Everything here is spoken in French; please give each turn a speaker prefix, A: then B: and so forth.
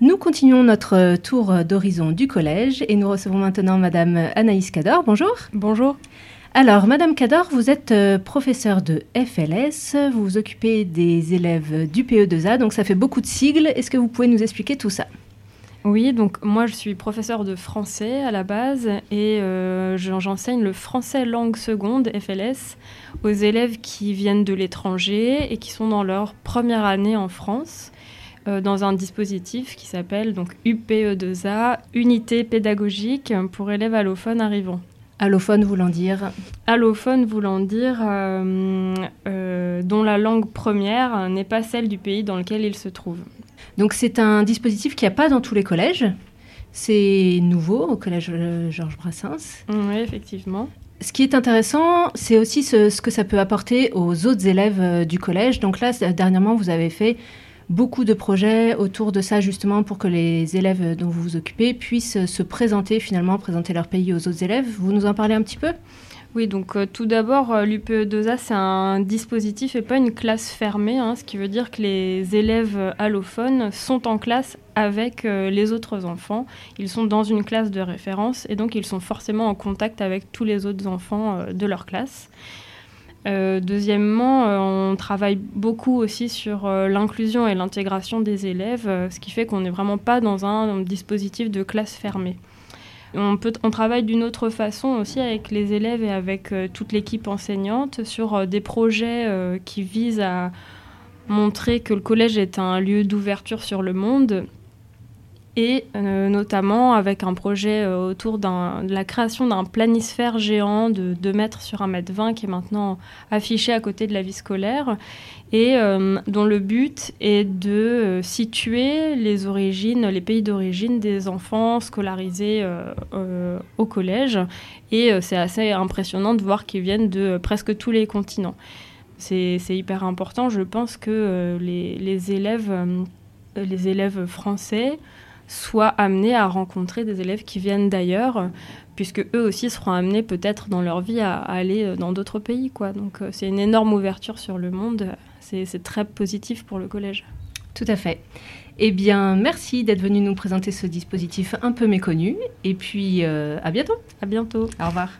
A: Nous continuons notre tour d'horizon du collège et nous recevons maintenant Madame Anaïs Cador. Bonjour.
B: Bonjour.
A: Alors, Madame Cador, vous êtes euh, professeure de FLS, vous vous occupez des élèves du PE2A, donc ça fait beaucoup de sigles. Est-ce que vous pouvez nous expliquer tout ça?
B: Oui, donc moi je suis professeure de français à la base et euh, j'enseigne le français langue seconde, FLS, aux élèves qui viennent de l'étranger et qui sont dans leur première année en France. Euh, dans un dispositif qui s'appelle donc UPE2A, Unité pédagogique pour élèves allophones arrivants.
A: Allophone voulant dire
B: Allophone voulant dire euh, euh, dont la langue première n'est pas celle du pays dans lequel il se trouve.
A: Donc c'est un dispositif qu'il n'y a pas dans tous les collèges. C'est nouveau au collège Georges Brassens.
B: Oui, effectivement.
A: Ce qui est intéressant, c'est aussi ce, ce, que ça peut apporter aux autres élèves du collège. Donc là, dernièrement, vous avez fait beaucoup de projets autour de ça justement pour que les élèves dont vous vous occupez puissent se présenter finalement, présenter leur pays aux autres élèves. Vous nous en parlez un petit peu?
B: Oui, donc euh, tout d'abord, euh, l'UPE2A, c'est un dispositif et pas une classe fermée, hein, ce qui veut dire que les élèves allophones sont en classe avec euh, les autres enfants. Ils sont dans une classe de référence et donc ils sont forcément en contact avec tous les autres enfants de leur classe. Euh, deuxièmement, euh, on travaille beaucoup aussi sur euh, l'inclusion et l'intégration des élèves, ce qui fait qu'on n'est vraiment pas dans un, dispositif de classe fermée. On, peut, on travaille d'une autre façon aussi avec les élèves et avec toute l'équipe enseignante sur des projets qui visent à montrer que le collège est un lieu d'ouverture sur le monde et euh, notamment avec un projet euh, autour de la création d'un planisphère géant de 2 mètres sur 1 mètre 20 qui est maintenant affiché à côté de la vie scolaire et euh, dont le but est de situer les origines, les pays d'origine des enfants scolarisés au collège. Et c'est assez impressionnant de voir qu'ils viennent de presque tous les continents. C'est hyper important. Je pense que les, les, élèves, les élèves français soient amenés à rencontrer des élèves qui viennent d'ailleurs, puisque eux aussi seront amenés peut-être dans leur vie à, aller euh, dans d'autres pays. Quoi. Donc euh, c'est une énorme ouverture sur le monde, c'est très positif pour le collège.
A: Tout à fait. Eh bien, merci d'être venu nous présenter ce dispositif un peu méconnu. Et puis, euh, à bientôt.
B: À bientôt.
A: Au revoir.